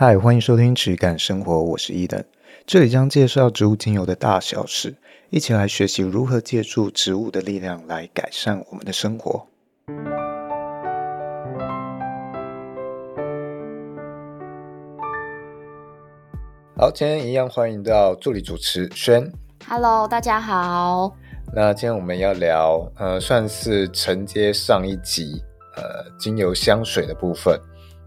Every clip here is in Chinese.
嗨，欢迎收听质感生活，我是伊登，这里将介绍植物精油的大小事，一起来学习如何借助植物的力量来改善我们的生活。好，今天一样欢迎到助理主持轩。Hello，大家好。那今天我们要聊，呃，算是承接上一集，呃，精油香水的部分。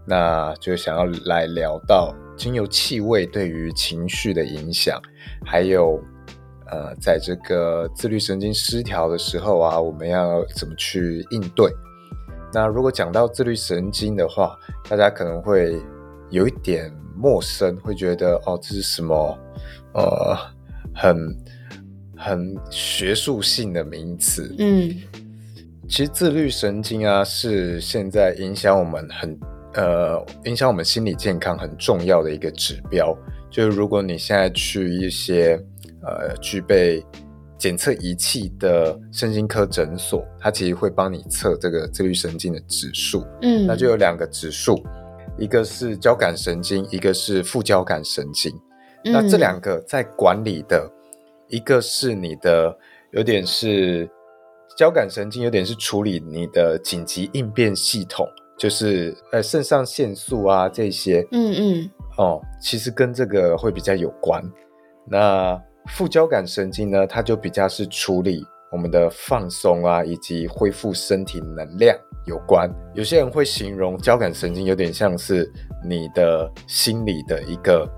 那就想要来聊到精油气味对于情绪的影响，还有呃，在这个自律神经失调的时候啊，我们要怎么去应对？那如果讲到自律神经的话，大家可能会有一点陌生，会觉得哦，这是什么？呃，很很学术性的名词。嗯，其实自律神经啊，是现在影响我们很。呃，影响我们心理健康很重要的一个指标，就是如果你现在去一些呃具备检测仪器的身心科诊所，它其实会帮你测这个自律神经的指数。嗯，那就有两个指数，一个是交感神经，一个是副交感神经。嗯，那这两个在管理的，一个是你的有点是交感神经，有点是处理你的紧急应变系统。就是呃肾上腺素啊这些，嗯嗯，哦，其实跟这个会比较有关。那副交感神经呢，它就比较是处理我们的放松啊，以及恢复身体能量有关。有些人会形容交感神经有点像是你的心理的一个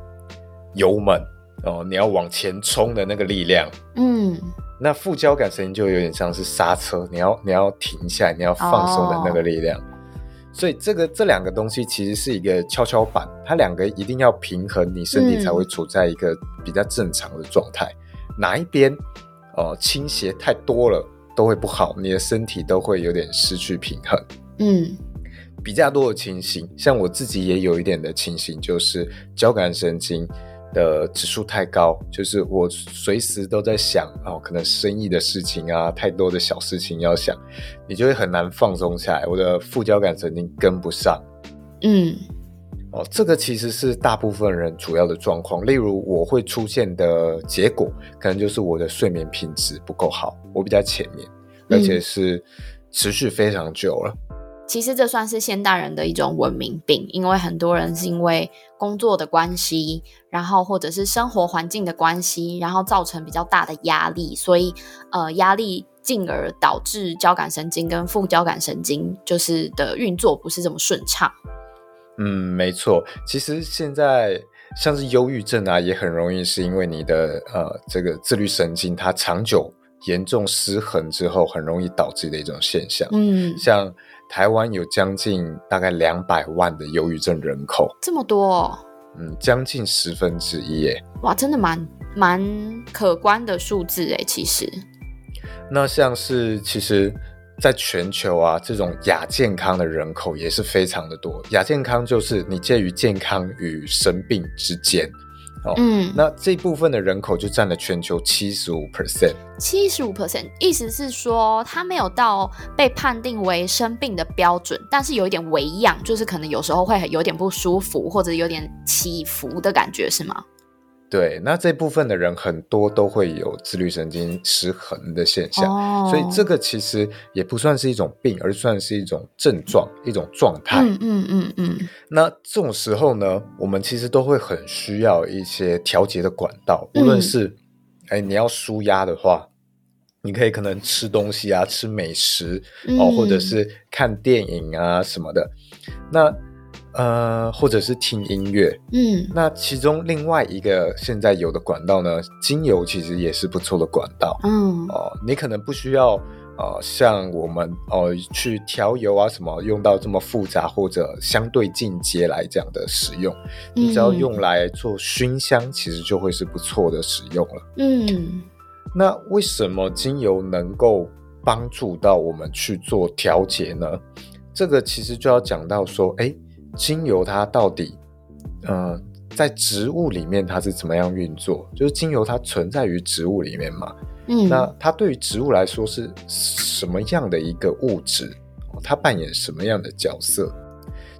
油门哦，你要往前冲的那个力量。嗯，那副交感神经就有点像是刹车，你要你要停下来，你要放松的那个力量。哦所以这个这两个东西其实是一个跷跷板，它两个一定要平衡，你身体才会处在一个比较正常的状态。嗯、哪一边哦倾斜太多了都会不好，你的身体都会有点失去平衡。嗯，比较多的情形，像我自己也有一点的情形，就是交感神经。的指数太高，就是我随时都在想哦，可能生意的事情啊，太多的小事情要想，你就会很难放松下来。我的副交感神经跟不上，嗯，哦，这个其实是大部分人主要的状况。例如我会出现的结果，可能就是我的睡眠品质不够好，我比较浅眠，而且是持续非常久了。其实这算是现代人的一种文明病，因为很多人是因为工作的关系，然后或者是生活环境的关系，然后造成比较大的压力，所以呃压力进而导致交感神经跟副交感神经就是的运作不是这么顺畅。嗯，没错。其实现在像是忧郁症啊，也很容易是因为你的呃这个自律神经它长久严重失衡之后，很容易导致的一种现象。嗯，像。台湾有将近大概两百万的忧郁症人口，这么多哦？嗯，将近十分之一耶。哇，真的蛮蛮可观的数字诶，其实。那像是其实，在全球啊，这种亚健康的人口也是非常的多。亚健康就是你介于健康与生病之间。嗯，那这部分的人口就占了全球七十五 percent，七十五 percent，意思是说他没有到被判定为生病的标准，但是有一点微恙，就是可能有时候会有点不舒服，或者有点起伏的感觉，是吗？对，那这部分的人很多都会有自律神经失衡的现象，哦、所以这个其实也不算是一种病，而算是一种症状、一种状态。嗯嗯嗯嗯。那这种时候呢，我们其实都会很需要一些调节的管道，无论是、嗯哎、你要舒压的话，你可以可能吃东西啊，吃美食、嗯、哦，或者是看电影啊什么的。那呃，或者是听音乐，嗯，那其中另外一个现在有的管道呢，精油其实也是不错的管道，嗯，哦，你可能不需要，呃，像我们哦、呃、去调油啊什么用到这么复杂或者相对进阶来讲的使用，你只要用来做熏香，其实就会是不错的使用了，嗯，那为什么精油能够帮助到我们去做调节呢？这个其实就要讲到说，哎。精油它到底，呃，在植物里面它是怎么样运作？就是精油它存在于植物里面嘛，嗯，那它对于植物来说是什么样的一个物质？它扮演什么样的角色？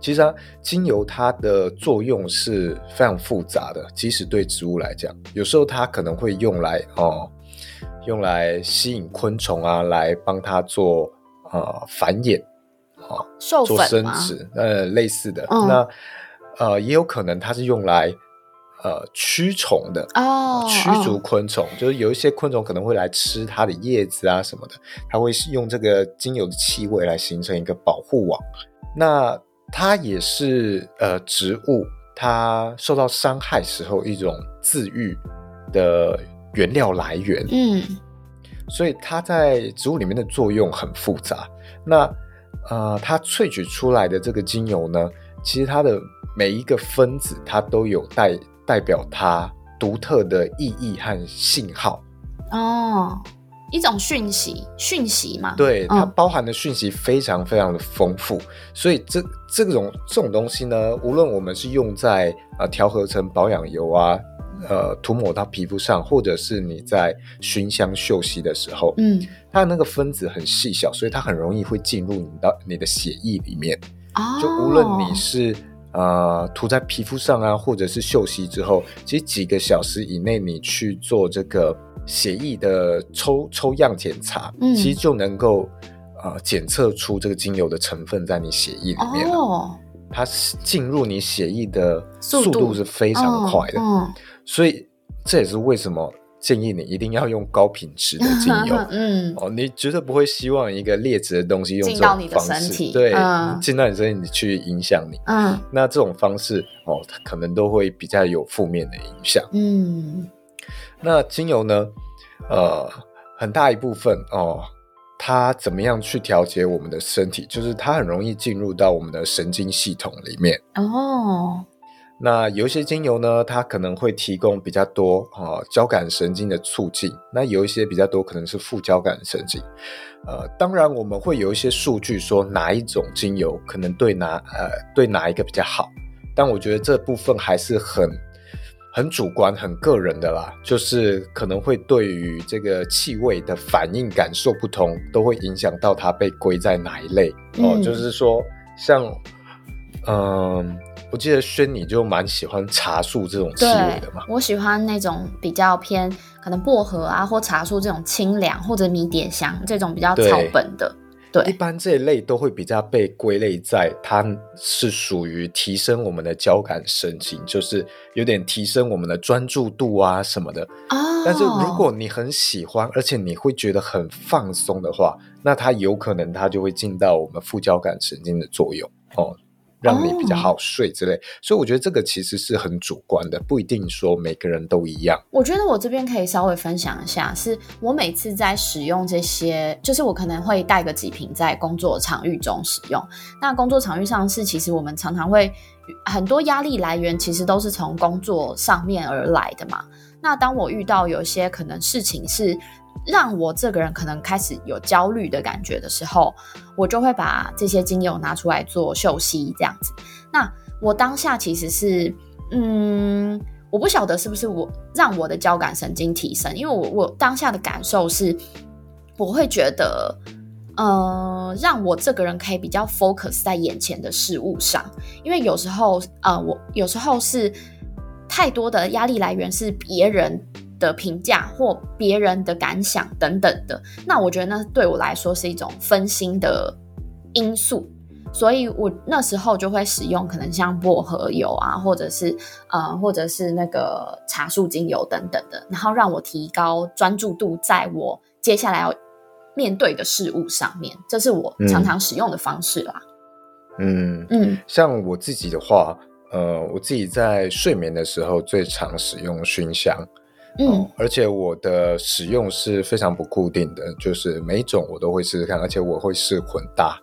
其实啊，精油它的作用是非常复杂的。即使对植物来讲，有时候它可能会用来哦，用来吸引昆虫啊，来帮它做呃繁衍啊，授粉做生殖，呃，类似的。嗯、那呃，也有可能它是用来呃驱虫的哦，驱逐昆虫，哦、就是有一些昆虫可能会来吃它的叶子啊什么的，它会用这个精油的气味来形成一个保护网。那它也是呃植物，它受到伤害时候一种自愈的原料来源。嗯，所以它在植物里面的作用很复杂。那呃，它萃取出来的这个精油呢，其实它的每一个分子，它都有代代表它独特的意义和信号。哦。一种讯息，讯息嘛，对，它包含的讯息非常非常的丰富，嗯、所以这这种这种东西呢，无论我们是用在呃调和成保养油啊，呃涂抹到皮肤上，或者是你在熏香嗅息的时候，嗯，它的那个分子很细小，所以它很容易会进入你的你的血液里面。哦，就无论你是呃涂在皮肤上啊，或者是嗅息之后，其实几个小时以内你去做这个。血液的抽抽样检查，嗯、其实就能够呃检测出这个精油的成分在你血液里面了。哦，它进入你血液的速度是非常快的。嗯，所以这也是为什么建议你一定要用高品质的精油。嗯，哦，你绝对不会希望一个劣质的东西用这种方式，进到你的身体，对，嗯、进到你身体你去影响你。嗯，那这种方式哦，它可能都会比较有负面的影响。嗯。那精油呢？呃，很大一部分哦，它怎么样去调节我们的身体？就是它很容易进入到我们的神经系统里面哦。那有一些精油呢，它可能会提供比较多啊呃、交感神经的促进。那有一些比较多可能是副交感神经。呃，当然我们会有一些数据说哪一种精油可能对哪呃对哪一个比较好，但我觉得这部分还是很。很主观、很个人的啦，就是可能会对于这个气味的反应感受不同，都会影响到它被归在哪一类、嗯、哦。就是说，像嗯、呃，我记得轩你就蛮喜欢茶树这种气味的嘛。我喜欢那种比较偏可能薄荷啊或茶树这种清凉，或者迷迭香这种比较草本的。对，一般这一类都会比较被归类在它是属于提升我们的交感神经，就是有点提升我们的专注度啊什么的。哦。但是如果你很喜欢，而且你会觉得很放松的话，那它有可能它就会进到我们副交感神经的作用哦。让你比较好睡之类，哦、所以我觉得这个其实是很主观的，不一定说每个人都一样。我觉得我这边可以稍微分享一下，是我每次在使用这些，就是我可能会带个几瓶在工作场域中使用。那工作场域上是，其实我们常常会很多压力来源，其实都是从工作上面而来的嘛。那当我遇到有些可能事情是。让我这个人可能开始有焦虑的感觉的时候，我就会把这些精油拿出来做嗅吸，这样子。那我当下其实是，嗯，我不晓得是不是我让我的交感神经提升，因为我我当下的感受是，我会觉得，呃，让我这个人可以比较 focus 在眼前的事物上，因为有时候，呃，我有时候是太多的压力来源是别人。的评价或别人的感想等等的，那我觉得那对我来说是一种分心的因素，所以我那时候就会使用可能像薄荷油啊，或者是呃，或者是那个茶树精油等等的，然后让我提高专注度，在我接下来要面对的事物上面，这是我常常使用的方式啦。嗯嗯，嗯像我自己的话，呃，我自己在睡眠的时候最常使用熏香。嗯、哦，而且我的使用是非常不固定的，就是每一种我都会试试看，而且我会试混搭。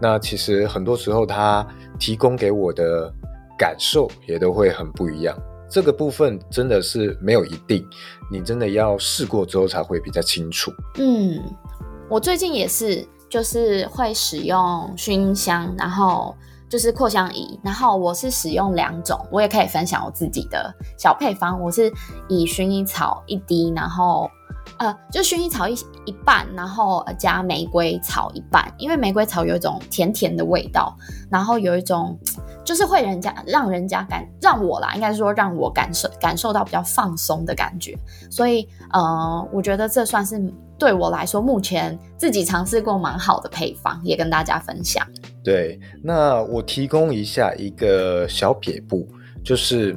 那其实很多时候它提供给我的感受也都会很不一样。这个部分真的是没有一定，你真的要试过之后才会比较清楚。嗯，我最近也是，就是会使用熏香，然后。就是扩香仪，然后我是使用两种，我也可以分享我自己的小配方。我是以薰衣草一滴，然后呃，就薰衣草一一半，然后加玫瑰草一半，因为玫瑰草有一种甜甜的味道，然后有一种就是会人家让人家感让我啦，应该说让我感受感受到比较放松的感觉，所以呃，我觉得这算是对我来说目前自己尝试过蛮好的配方，也跟大家分享。对，那我提供一下一个小撇步，就是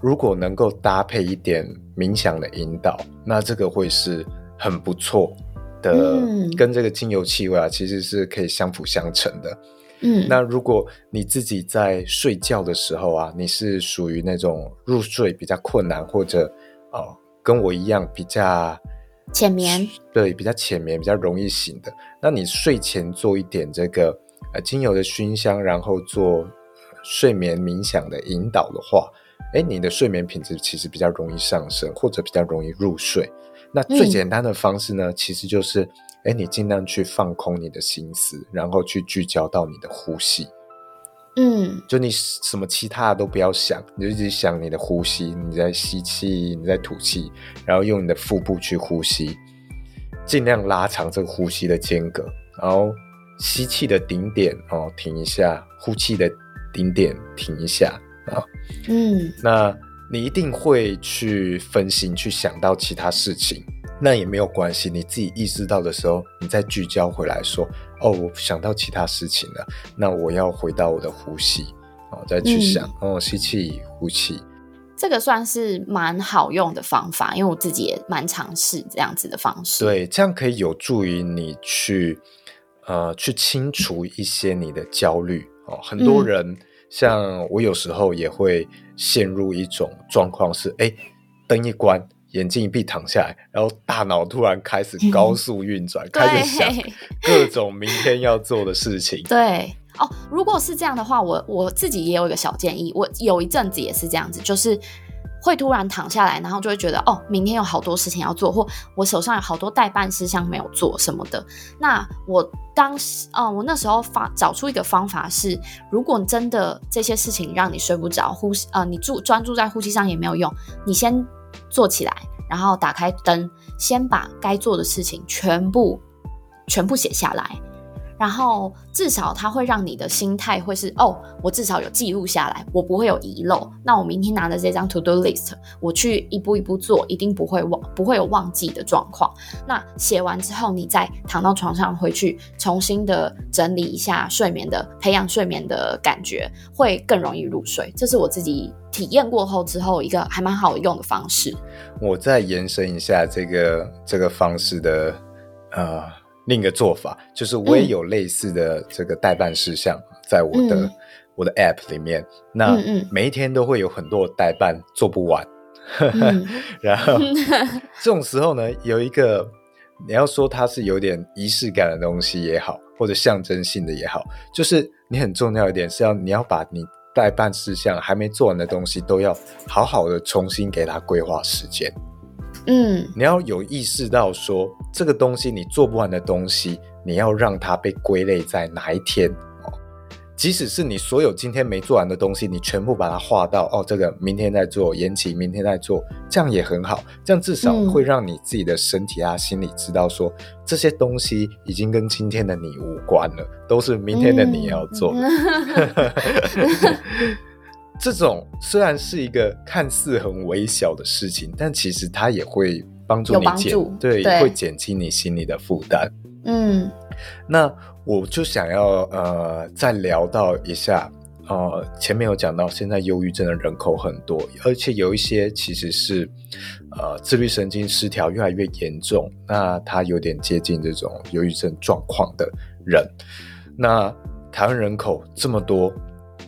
如果能够搭配一点冥想的引导，那这个会是很不错的，嗯、跟这个精油气味啊，其实是可以相辅相成的。嗯，那如果你自己在睡觉的时候啊，你是属于那种入睡比较困难，或者哦跟我一样比较浅眠，对，比较浅眠，比较容易醒的，那你睡前做一点这个。呃，精油的熏香，然后做睡眠冥想的引导的话，哎，你的睡眠品质其实比较容易上升，或者比较容易入睡。那最简单的方式呢，嗯、其实就是，哎，你尽量去放空你的心思，然后去聚焦到你的呼吸。嗯，就你什么其他的都不要想，你就一直想你的呼吸，你在吸气，你在吐气，然后用你的腹部去呼吸，尽量拉长这个呼吸的间隔，然后。吸气的顶点哦，停一下；呼气的顶点停一下啊。嗯，那你一定会去分心，去想到其他事情，那也没有关系。你自己意识到的时候，你再聚焦回来说：“哦，我想到其他事情了。”那我要回到我的呼吸哦，再去想、嗯、哦，吸气、呼气。这个算是蛮好用的方法，因为我自己也蛮尝试这样子的方式。对，这样可以有助于你去。呃，去清除一些你的焦虑哦。很多人、嗯、像我，有时候也会陷入一种状况是：哎，灯一关，眼睛一闭，躺下来，然后大脑突然开始高速运转，嗯、开始想各种明天要做的事情。对哦，如果是这样的话，我我自己也有一个小建议。我有一阵子也是这样子，就是。会突然躺下来，然后就会觉得哦，明天有好多事情要做，或我手上有好多待办事项没有做什么的。那我当时，哦，我那时候发找出一个方法是，如果真的这些事情让你睡不着，呼吸，呃，你注专注在呼吸上也没有用，你先坐起来，然后打开灯，先把该做的事情全部全部写下来。然后至少它会让你的心态会是哦，我至少有记录下来，我不会有遗漏。那我明天拿着这张 to do list，我去一步一步做，一定不会忘，不会有忘记的状况。那写完之后，你再躺到床上回去，重新的整理一下睡眠的，培养睡眠的感觉，会更容易入睡。这是我自己体验过后之后一个还蛮好用的方式。我再延伸一下这个这个方式的呃。另一个做法就是，我也有类似的这个代办事项，在我的、嗯、我的 App 里面。那每一天都会有很多代办做不完，嗯、然后这种时候呢，有一个你要说它是有点仪式感的东西也好，或者象征性的也好，就是你很重要一点是要你要把你代办事项还没做完的东西，都要好好的重新给它规划时间。嗯，你要有意识到说，这个东西你做不完的东西，你要让它被归类在哪一天哦。即使是你所有今天没做完的东西，你全部把它划到哦，这个明天再做，延期明天再做，这样也很好。这样至少会让你自己的身体啊、心里知道说，这些东西已经跟今天的你无关了，都是明天的你要做。这种虽然是一个看似很微小的事情，但其实它也会帮助你减，对，对会减轻你心里的负担。嗯，那我就想要呃再聊到一下，呃，前面有讲到，现在忧郁症的人口很多，而且有一些其实是呃自律神经失调越来越严重，那他有点接近这种忧郁症状况的人。那台湾人口这么多。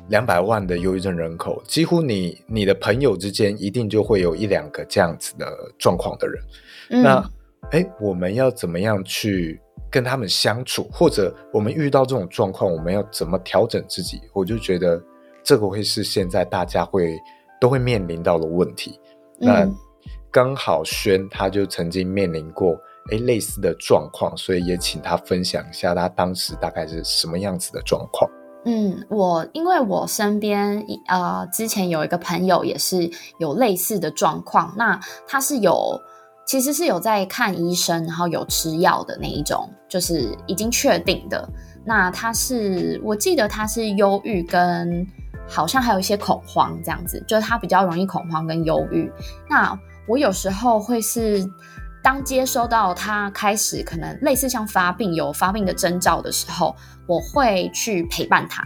两百万的忧郁症人口，几乎你你的朋友之间一定就会有一两个这样子的状况的人。嗯、那，诶，我们要怎么样去跟他们相处？或者我们遇到这种状况，我们要怎么调整自己？我就觉得这个会是现在大家会都会面临到的问题。嗯、那刚好轩他就曾经面临过诶类似的状况，所以也请他分享一下他当时大概是什么样子的状况。嗯，我因为我身边呃之前有一个朋友也是有类似的状况，那他是有其实是有在看医生，然后有吃药的那一种，就是已经确定的。那他是，我记得他是忧郁跟好像还有一些恐慌这样子，就是他比较容易恐慌跟忧郁。那我有时候会是当接收到他开始可能类似像发病有发病的征兆的时候，我会去陪伴他，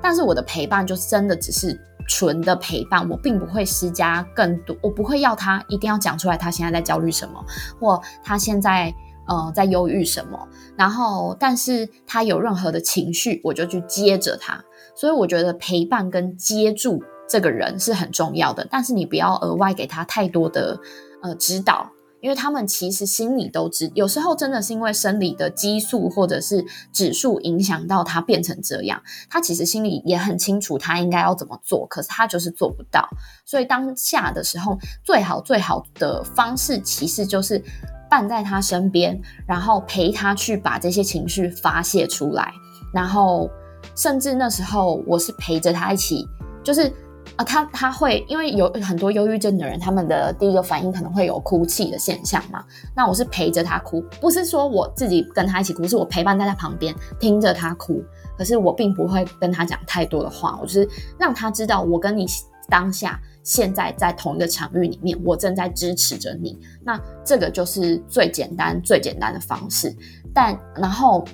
但是我的陪伴就真的只是。纯的陪伴，我并不会施加更多，我不会要他一定要讲出来他现在在焦虑什么，或他现在呃在忧郁什么。然后，但是他有任何的情绪，我就去接着他。所以我觉得陪伴跟接住这个人是很重要的，但是你不要额外给他太多的呃指导。因为他们其实心里都知，有时候真的是因为生理的激素或者是指数影响到他变成这样，他其实心里也很清楚他应该要怎么做，可是他就是做不到。所以当下的时候，最好最好的方式其实就是伴在他身边，然后陪他去把这些情绪发泄出来，然后甚至那时候我是陪着他一起，就是。啊，他他会因为有很多忧郁症的人，他们的第一个反应可能会有哭泣的现象嘛。那我是陪着他哭，不是说我自己跟他一起哭，是我陪伴在他旁边听着他哭。可是我并不会跟他讲太多的话，我就是让他知道我跟你当下现在在同一个场域里面，我正在支持着你。那这个就是最简单最简单的方式。但然后。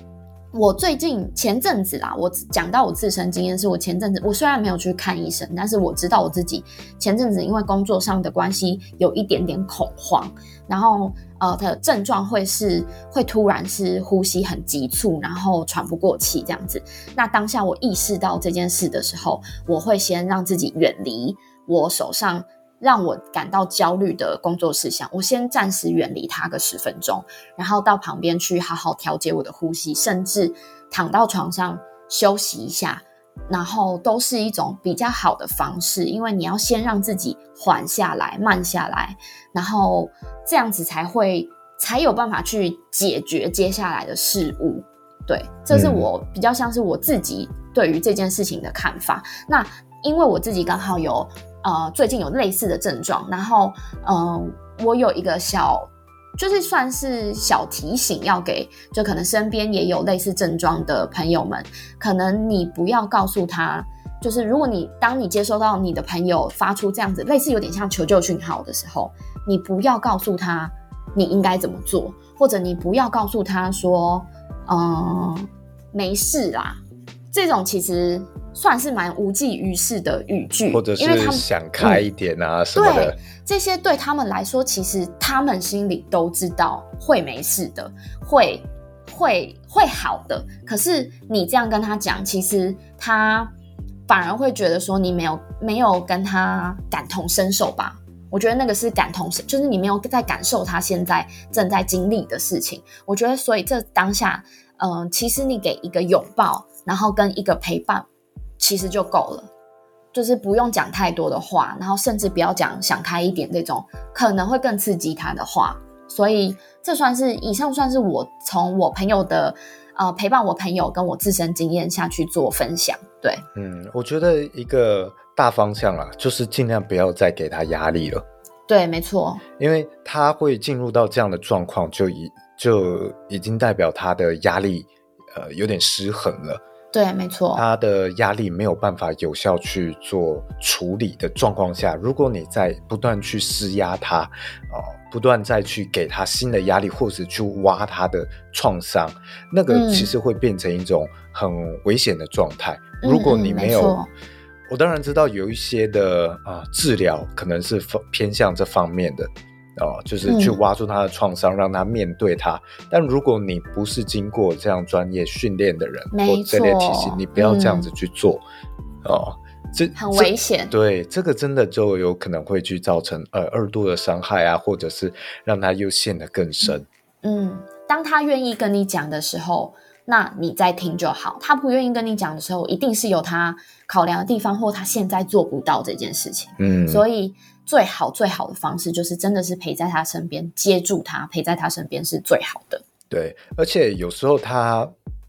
我最近前阵子啦，我讲到我自身经验，是我前阵子我虽然没有去看医生，但是我知道我自己前阵子因为工作上的关系有一点点恐慌，然后呃，的症状会是会突然是呼吸很急促，然后喘不过气这样子。那当下我意识到这件事的时候，我会先让自己远离我手上。让我感到焦虑的工作事项，我先暂时远离它个十分钟，然后到旁边去好好调节我的呼吸，甚至躺到床上休息一下，然后都是一种比较好的方式，因为你要先让自己缓下来、慢下来，然后这样子才会才有办法去解决接下来的事物。对，这是我比较像是我自己对于这件事情的看法。那因为我自己刚好有。呃，最近有类似的症状，然后，嗯、我有一个小，就是算是小提醒，要给就可能身边也有类似症状的朋友们，可能你不要告诉他，就是如果你当你接收到你的朋友发出这样子类似有点像求救讯号的时候，你不要告诉他你应该怎么做，或者你不要告诉他说，嗯、呃，没事啦，这种其实。算是蛮无济于事的语句，或者是想开一点啊什么的。对，这些对他们来说，其实他们心里都知道会没事的，会会会好的。可是你这样跟他讲，其实他反而会觉得说你没有没有跟他感同身受吧？我觉得那个是感同身，就是你没有在感受他现在正在经历的事情。我觉得，所以这当下，嗯、呃，其实你给一个拥抱，然后跟一个陪伴。其实就够了，就是不用讲太多的话，然后甚至不要讲想开一点这种可能会更刺激他的话。所以这算是以上算是我从我朋友的呃陪伴我朋友跟我自身经验下去做分享。对，嗯，我觉得一个大方向啊，就是尽量不要再给他压力了。对，没错，因为他会进入到这样的状况，就已就已经代表他的压力呃有点失衡了。对，没错，他的压力没有办法有效去做处理的状况下，如果你在不断去施压他，哦，不断再去给他新的压力，或者去挖他的创伤，那个其实会变成一种很危险的状态。嗯、如果你没有，嗯、没我当然知道有一些的啊、呃、治疗可能是偏向这方面的。哦，就是去挖出他的创伤，嗯、让他面对他。但如果你不是经过这样专业训练的人，没错，或这类体系，你不要这样子去做。嗯、哦，这很危险。对，这个真的就有可能会去造成呃二度的伤害啊，或者是让他又陷得更深。嗯，当他愿意跟你讲的时候，那你再听就好。他不愿意跟你讲的时候，一定是有他考量的地方，或他现在做不到这件事情。嗯，所以。最好最好的方式就是真的是陪在他身边，接住他，陪在他身边是最好的。对，而且有时候他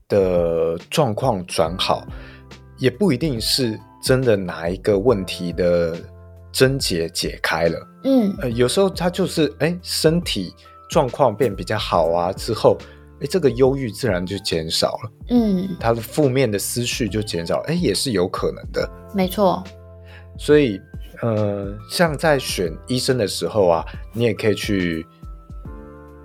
的状况转好，也不一定是真的哪一个问题的症结解开了。嗯，呃，有时候他就是哎，身体状况变比较好啊，之后哎，这个忧郁自然就减少了。嗯，他的负面的思绪就减少，哎，也是有可能的。没错。所以，呃，像在选医生的时候啊，你也可以去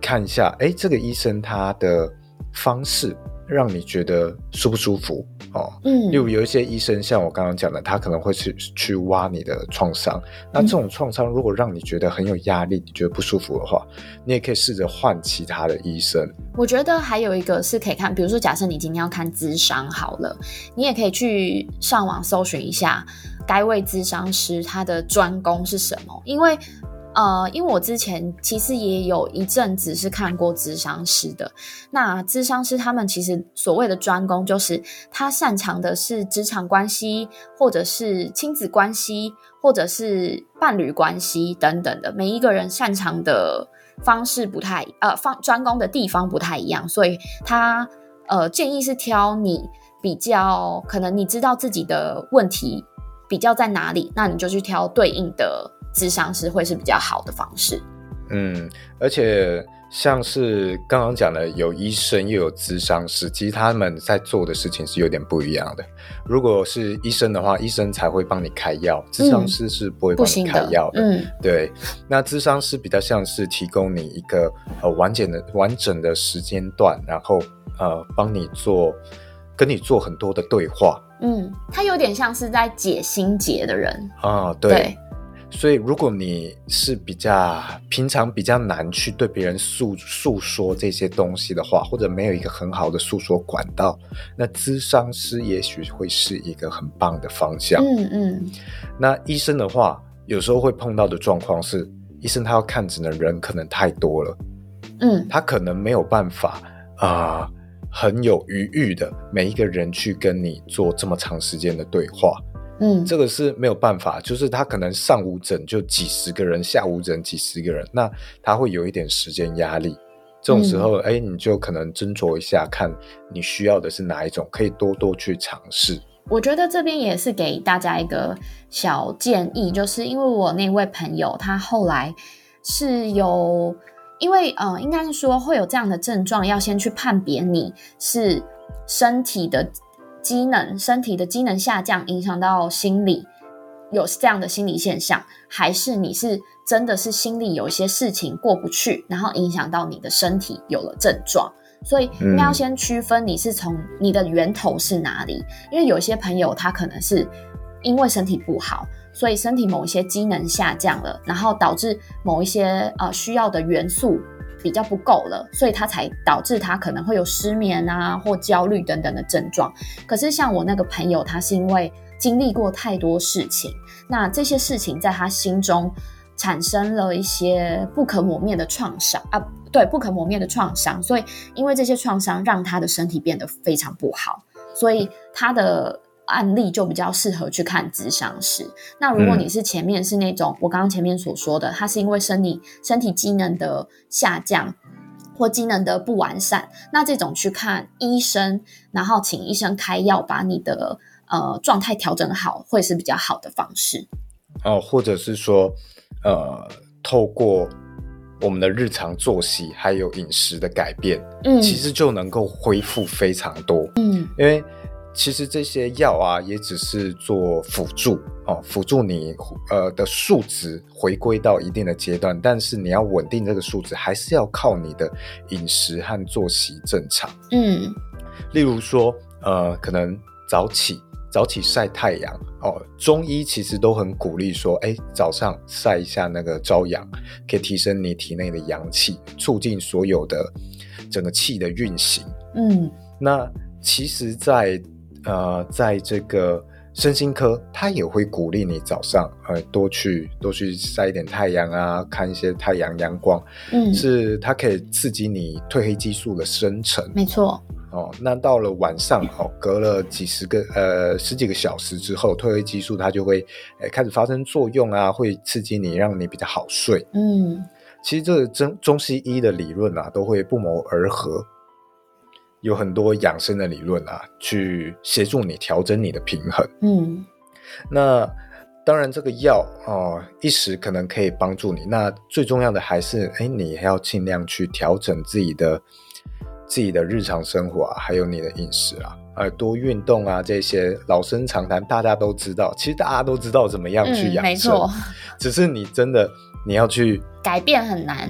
看一下，哎，这个医生他的方式。让你觉得舒不舒服哦？嗯，例如有一些医生，像我刚刚讲的，他可能会去去挖你的创伤。那这种创伤如果让你觉得很有压力，你觉得不舒服的话，你也可以试着换其他的医生。我觉得还有一个是可以看，比如说，假设你今天要看智商好了，你也可以去上网搜寻一下该位咨商师他的专攻是什么，因为。呃，因为我之前其实也有一阵子是看过咨商师的。那咨商师他们其实所谓的专攻，就是他擅长的是职场关系，或者是亲子关系，或者是伴侣关系等等的。每一个人擅长的方式不太，呃，方专攻的地方不太一样，所以他呃建议是挑你比较可能你知道自己的问题比较在哪里，那你就去挑对应的。智商师会是比较好的方式，嗯，而且像是刚刚讲的，有医生又有咨商师，其实他们在做的事情是有点不一样的。如果是医生的话，医生才会帮你开药，咨商师是不会帮你开药的。嗯，对。那咨商师比较像是提供你一个呃完整的完整的时间段，然后呃帮你做跟你做很多的对话。嗯，他有点像是在解心结的人啊，对。对所以，如果你是比较平常比较难去对别人诉诉说这些东西的话，或者没有一个很好的诉说管道，那咨商师也许会是一个很棒的方向。嗯嗯。那医生的话，有时候会碰到的状况是，医生他要看诊的人可能太多了，嗯，他可能没有办法啊、呃，很有余裕的每一个人去跟你做这么长时间的对话。嗯，这个是没有办法，就是他可能上午诊就几十个人，下午诊几十个人，那他会有一点时间压力。这种时候，哎、嗯，你就可能斟酌一下，看你需要的是哪一种，可以多多去尝试。我觉得这边也是给大家一个小建议，就是因为我那位朋友他后来是有，因为呃，应该是说会有这样的症状，要先去判别你是身体的。机能，身体的机能下降，影响到心理，有这样的心理现象，还是你是真的是心里有一些事情过不去，然后影响到你的身体有了症状，所以应该要先区分你是从你的源头是哪里，因为有些朋友他可能是因为身体不好，所以身体某一些机能下降了，然后导致某一些呃需要的元素。比较不够了，所以他才导致他可能会有失眠啊或焦虑等等的症状。可是像我那个朋友，他是因为经历过太多事情，那这些事情在他心中产生了一些不可磨灭的创伤啊，对，不可磨灭的创伤。所以因为这些创伤让他的身体变得非常不好，所以他的。案例就比较适合去看咨商师。那如果你是前面是那种、嗯、我刚刚前面所说的，他是因为生理身体机能的下降或机能的不完善，那这种去看医生，然后请医生开药，把你的呃状态调整好，会是比较好的方式。哦，或者是说，呃，透过我们的日常作息还有饮食的改变，嗯，其实就能够恢复非常多，嗯，因为。其实这些药啊，也只是做辅助哦，辅助你呃的数值回归到一定的阶段，但是你要稳定这个数值，还是要靠你的饮食和作息正常。嗯，例如说呃，可能早起早起晒太阳哦，中医其实都很鼓励说，哎，早上晒一下那个朝阳，可以提升你体内的阳气，促进所有的整个气的运行。嗯，那其实，在呃，在这个身心科，他也会鼓励你早上呃多去多去晒一点太阳啊，看一些太阳阳光，嗯，是它可以刺激你褪黑激素的生成，没错。哦，那到了晚上哦，隔了几十个呃十几个小时之后，褪黑激素它就会呃开始发生作用啊，会刺激你，让你比较好睡。嗯，其实这个中中西医的理论啊，都会不谋而合。有很多养生的理论啊，去协助你调整你的平衡。嗯，那当然这个药哦，一时可能可以帮助你。那最重要的还是，哎，你要尽量去调整自己的自己的日常生活啊，还有你的饮食啊，呃，多运动啊，这些老生常谈，大家都知道。其实大家都知道怎么样去养生，嗯，没错。只是你真的你要去改变很难。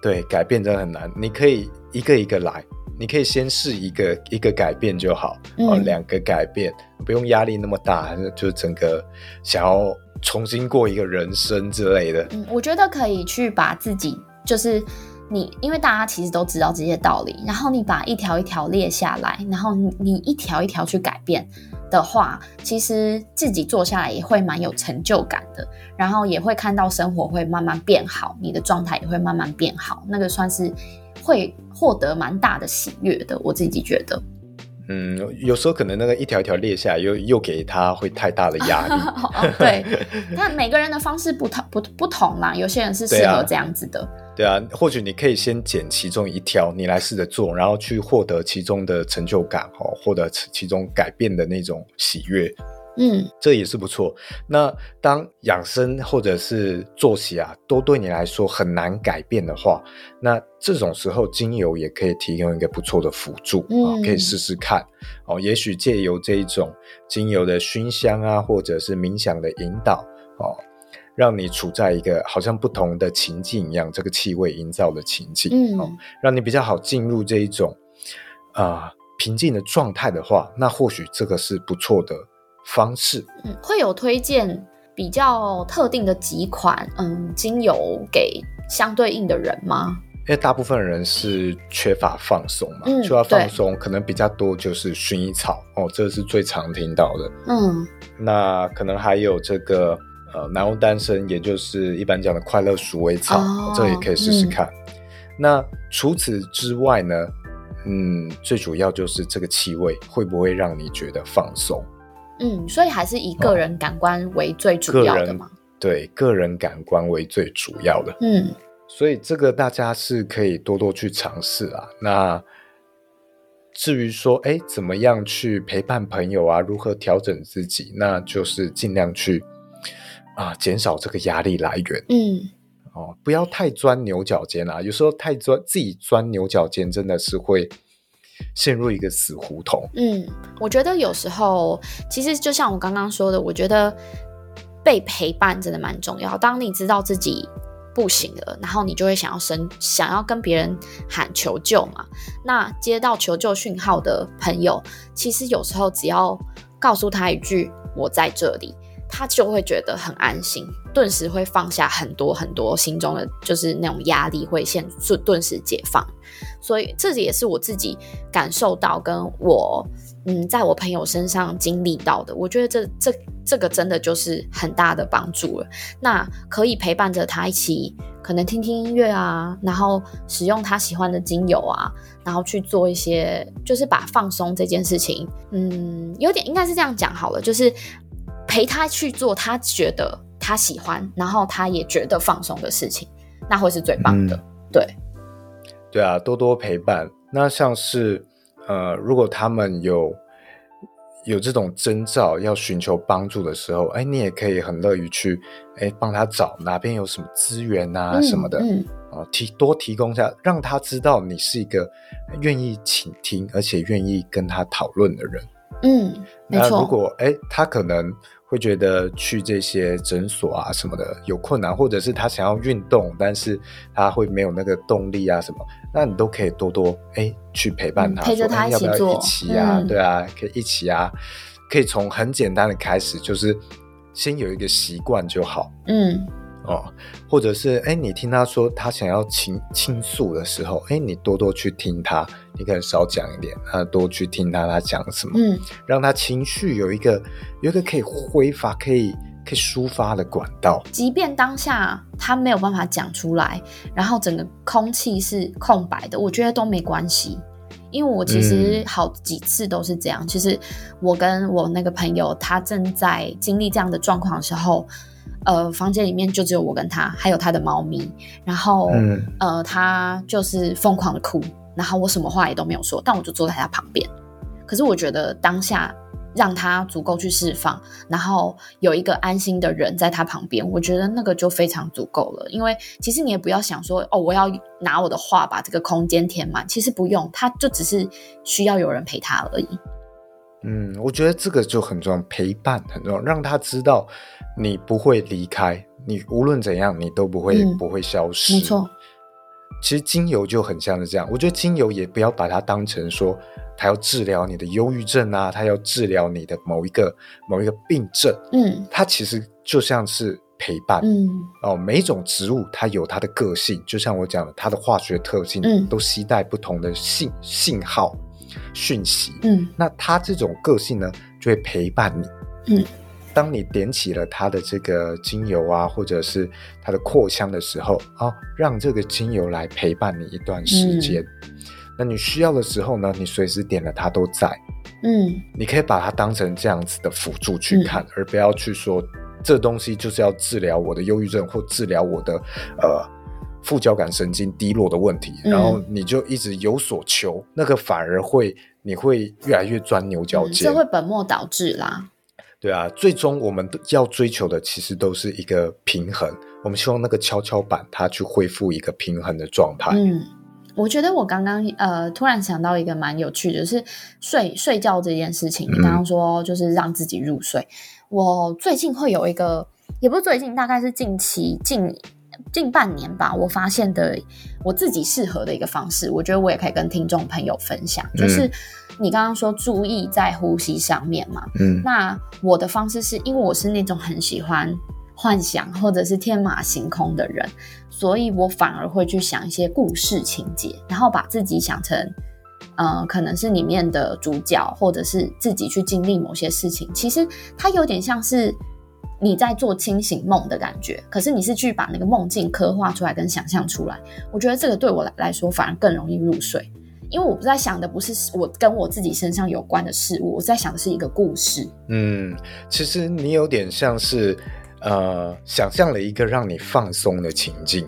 对，改变真的很难。你可以一个一个来，你可以先试一个一个改变就好，嗯、哦，两个改变，不用压力那么大，就整个想要重新过一个人生之类的。嗯，我觉得可以去把自己，就是你，因为大家其实都知道这些道理，然后你把一条一条列下来，然后，你一条一条去改变。的话，其实自己做下来也会蛮有成就感的，然后也会看到生活会慢慢变好，你的状态也会慢慢变好，那个算是会获得蛮大的喜悦的，我自己觉得。嗯，有时候可能那个一条一条列下来，又又给他会太大的压力。哦、对，但每个人的方式不同不不同啦，有些人是适合这样子的。对啊，或许你可以先剪其中一条，你来试着做，然后去获得其中的成就感哦，获得其中改变的那种喜悦。嗯，这也是不错。那当养生或者是作息啊，都对你来说很难改变的话，那这种时候精油也可以提供一个不错的辅助啊、嗯哦，可以试试看哦。也许借由这一种精油的熏香啊，或者是冥想的引导哦，让你处在一个好像不同的情境一样，这个气味营造的情境，嗯，哦，让你比较好进入这一种啊、呃、平静的状态的话，那或许这个是不错的。方式，嗯，会有推荐比较特定的几款，嗯，精油给相对应的人吗？因为大部分人是缺乏放松嘛，嗯，缺乏放松，可能比较多就是薰衣草哦，这是最常听到的。嗯，那可能还有这个呃，南欧丹参，也就是一般讲的快乐鼠尾草，哦，这也可以试试看。嗯，那除此之外呢，嗯，最主要就是这个气味会不会让你觉得放松？嗯，所以还是以个人感官为最主要的嘛？哦、对，个人感官为最主要的。嗯，所以这个大家是可以多多去尝试啊。那至于说，哎，怎么样去陪伴朋友啊？如何调整自己？那就是尽量去啊，减少这个压力来源。嗯，哦，不要太钻牛角尖啊。有时候太钻自己钻牛角尖，真的是会。陷入一个死胡同。嗯，我觉得有时候其实就像我刚刚说的，我觉得被陪伴真的蛮重要。当你知道自己不行了，然后你就会想要生，想要跟别人喊求救嘛。那接到求救讯号的朋友，其实有时候只要告诉他一句“我在这里”，他就会觉得很安心，顿时会放下很多很多心中的就是那种压力，会现顿顿时解放。所以这也是我自己感受到，跟我嗯，在我朋友身上经历到的。我觉得这这这个真的就是很大的帮助了。那可以陪伴着他一起，可能听听音乐啊，然后使用他喜欢的精油啊，然后去做一些，就是把放松这件事情，嗯，有点应该是这样讲好了，就是陪他去做他觉得他喜欢，然后他也觉得放松的事情，那会是最棒的，嗯、对。对啊，多多陪伴。那像是，呃，如果他们有有这种征兆要寻求帮助的时候，哎，你也可以很乐于去，哎，帮他找哪边有什么资源啊什么的，嗯，啊，提多提供一下，让他知道你是一个愿意倾听而且愿意跟他讨论的人。嗯，没错。那如果哎，他可能。会觉得去这些诊所啊什么的有困难，或者是他想要运动，但是他会没有那个动力啊什么，那你都可以多多哎去陪伴他，嗯、陪着他一起做，要不要一起啊？嗯、对啊，可以一起啊，可以从很简单的开始，就是先有一个习惯就好。嗯。哦，或者是哎，你听他说他想要倾倾诉的时候，哎，你多多去听他，你可能少讲一点，他，多去听他他讲什么，嗯，让他情绪有一个有一个可以挥发、可以可以抒发的管道。即便当下他没有办法讲出来，然后整个空气是空白的，我觉得都没关系，因为我其实好几次都是这样。其实、嗯、我跟我那个朋友，他正在经历这样的状况的时候。呃，房间里面就只有我跟他，还有他的猫咪。然后，嗯、呃，他就是疯狂的哭，然后我什么话也都没有说，但我就坐在他旁边。可是我觉得当下让他足够去释放，然后有一个安心的人在他旁边，我觉得那个就非常足够了。因为其实你也不要想说，哦，我要拿我的话把这个空间填满，其实不用，他就只是需要有人陪他而已。嗯，我觉得这个就很重要，陪伴很重要，让他知道你不会离开，你无论怎样，你都不会、嗯、不会消失。没错。其实精油就很像是这样，我觉得精油也不要把它当成说，它要治疗你的忧郁症啊，它要治疗你的某一个某一个病症，嗯，它其实就像是陪伴，嗯，哦，每一种植物它有它的个性，就像我讲的，它的化学特性，嗯，都携带不同的信信号讯息，嗯，那他这种个性呢，就会陪伴你，嗯。当你点起了他的这个精油啊，或者是他的扩香的时候，啊，让这个精油来陪伴你一段时间。嗯。那你需要的时候呢，你随时点了它都在。嗯，你可以把它当成这样子的辅助去看，嗯，而不要去说这东西就是要治疗我的忧郁症或治疗我的呃副交感神经低落的问题，嗯，然后你就一直有所求，那个反而会你会越来越钻牛角尖，这会本末倒置啦。对啊，最终我们要追求的其实都是一个平衡。我们希望那个跷跷板它去恢复一个平衡的状态。嗯，我觉得我刚刚呃突然想到一个蛮有趣的，就是睡睡觉这件事情。你刚刚说就是让自己入睡，嗯，我最近会有一个，也不是最近，大概是近期近近半年吧，我发现的我自己适合的一个方式，我觉得我也可以跟听众朋友分享，就是。嗯你刚刚说注意在呼吸上面嘛？嗯，那我的方式是因为我是那种很喜欢幻想或者是天马行空的人，所以我反而会去想一些故事情节，然后把自己想成，呃，可能是里面的主角，或者是自己去经历某些事情。其实它有点像是你在做清醒梦的感觉，可是你是去把那个梦境刻画出来跟想象出来。我觉得这个对我来来说反而更容易入睡。因为我不在想的不是我跟我自己身上有关的事物，我在想的是一个故事。嗯，其实你有点像是，呃，想象了一个让你放松的情境。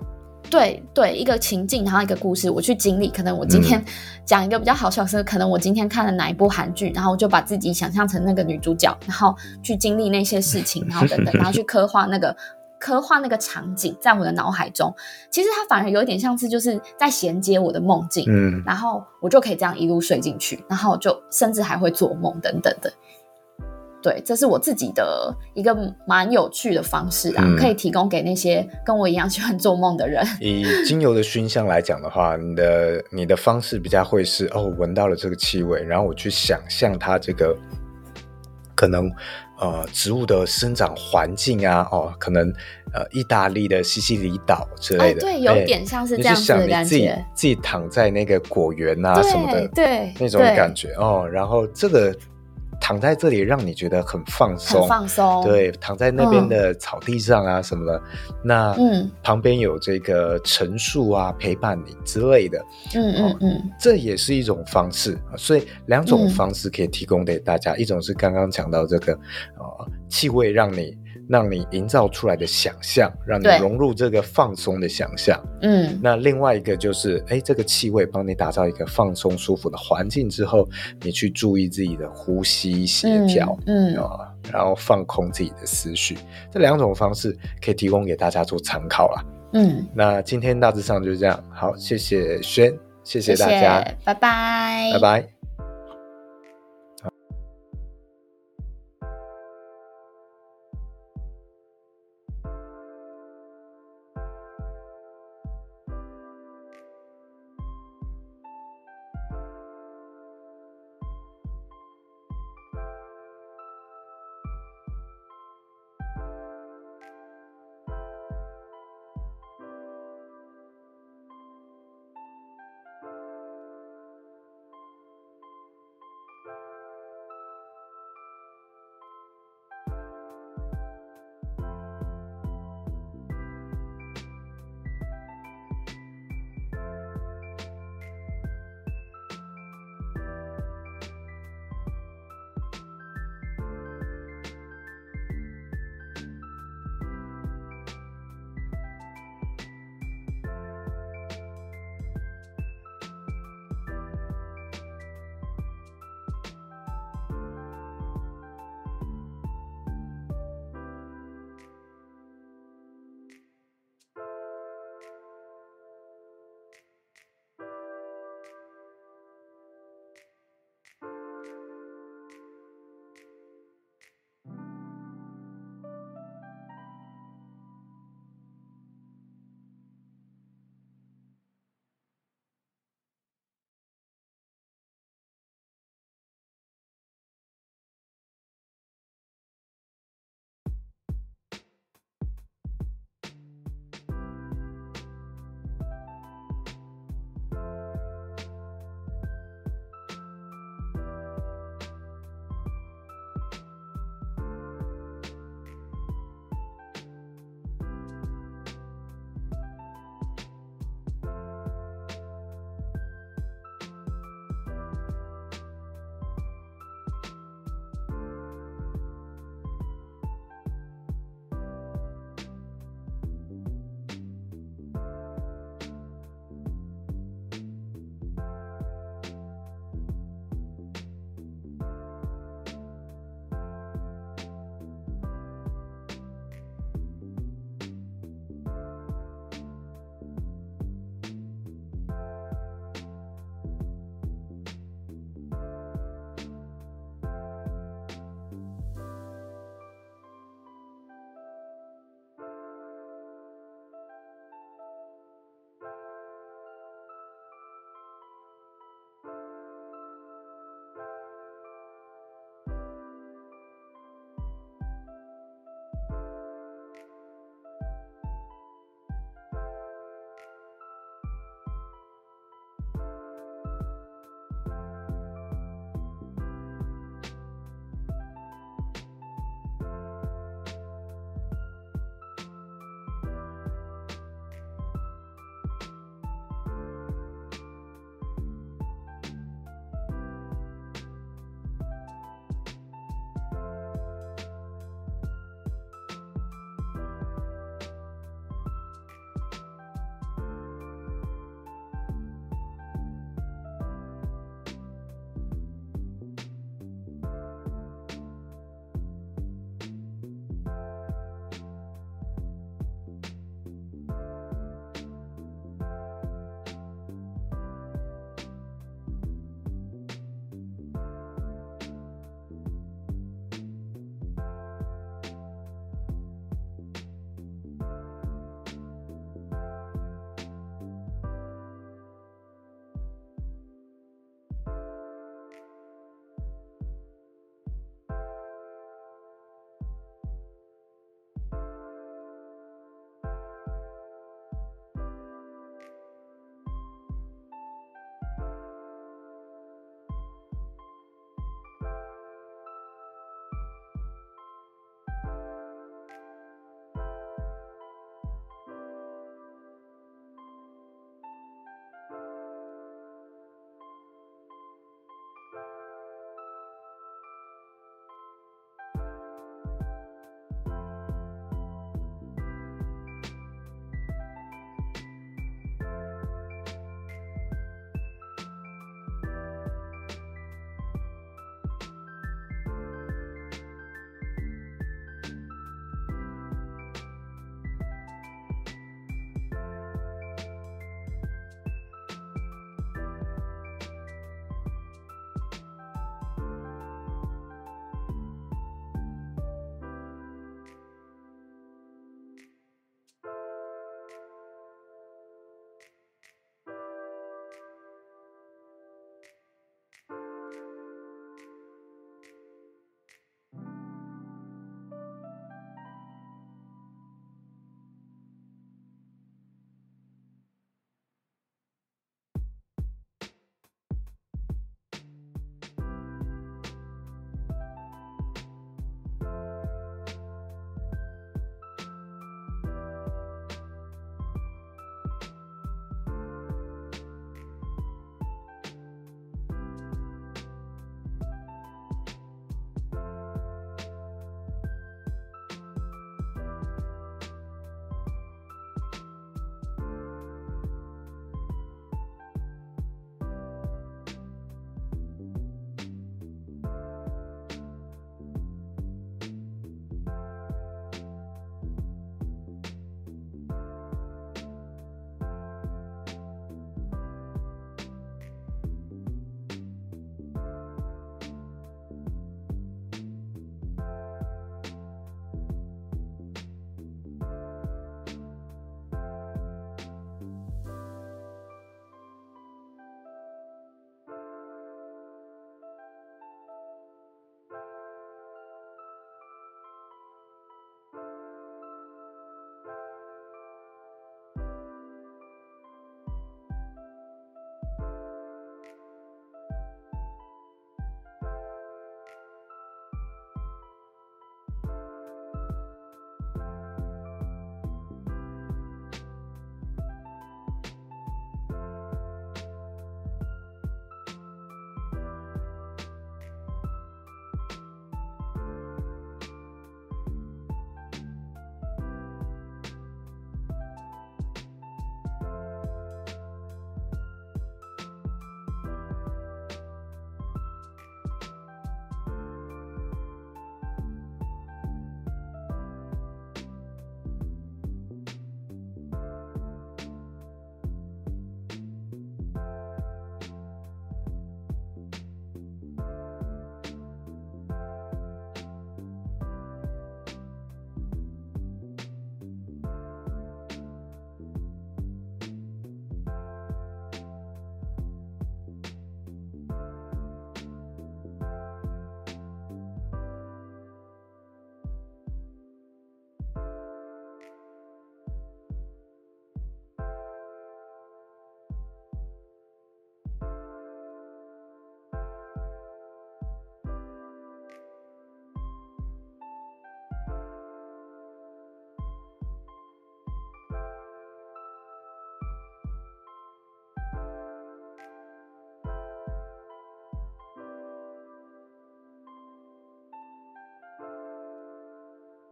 对对，一个情境，然后一个故事，我去经历。可能我今天讲一个比较好笑的是，可能我今天看了哪一部韩剧，然后我就把自己想象成那个女主角，然后去经历那些事情，然后等等，然后去刻画那个。刻画那个场景在我的脑海中，其实它反而有点像是就是在衔接我的梦境，嗯，然后我就可以这样一路睡进去，然后就甚至还会做梦等等的。对，这是我自己的一个蛮有趣的方式啊，嗯，可以提供给那些跟我一样喜欢做梦的人。以精油的熏香来讲的话，你的你的方式比较会是哦，闻到了这个气味，然后我去想象它这个可能。呃，植物的生长环境啊，哦，可能呃，意大利的西西里岛之类的，对，有点像是这样子的感觉。自己自己躺在那个果园啊什么的，对，那种感觉哦。然后这个。躺在这里让你觉得很放松，放松。对，躺在那边的草地上啊什么的，嗯、那嗯，旁边有这个陈树啊陪伴你之类的，嗯嗯嗯，这也是一种方式。所以两种方式可以提供给大家，嗯、一种是刚刚讲到这个呃气味让你。让你营造出来的想象，让你融入这个放松的想象。嗯，那另外一个就是，哎，这个气味帮你打造一个放松舒服的环境之后，你去注意自己的呼吸协调，嗯，啊、嗯，然后放空自己的思绪。这两种方式可以提供给大家做参考啦。嗯，那今天大致上就是这样。好，谢谢轩，谢谢大家，谢谢，拜拜，拜拜。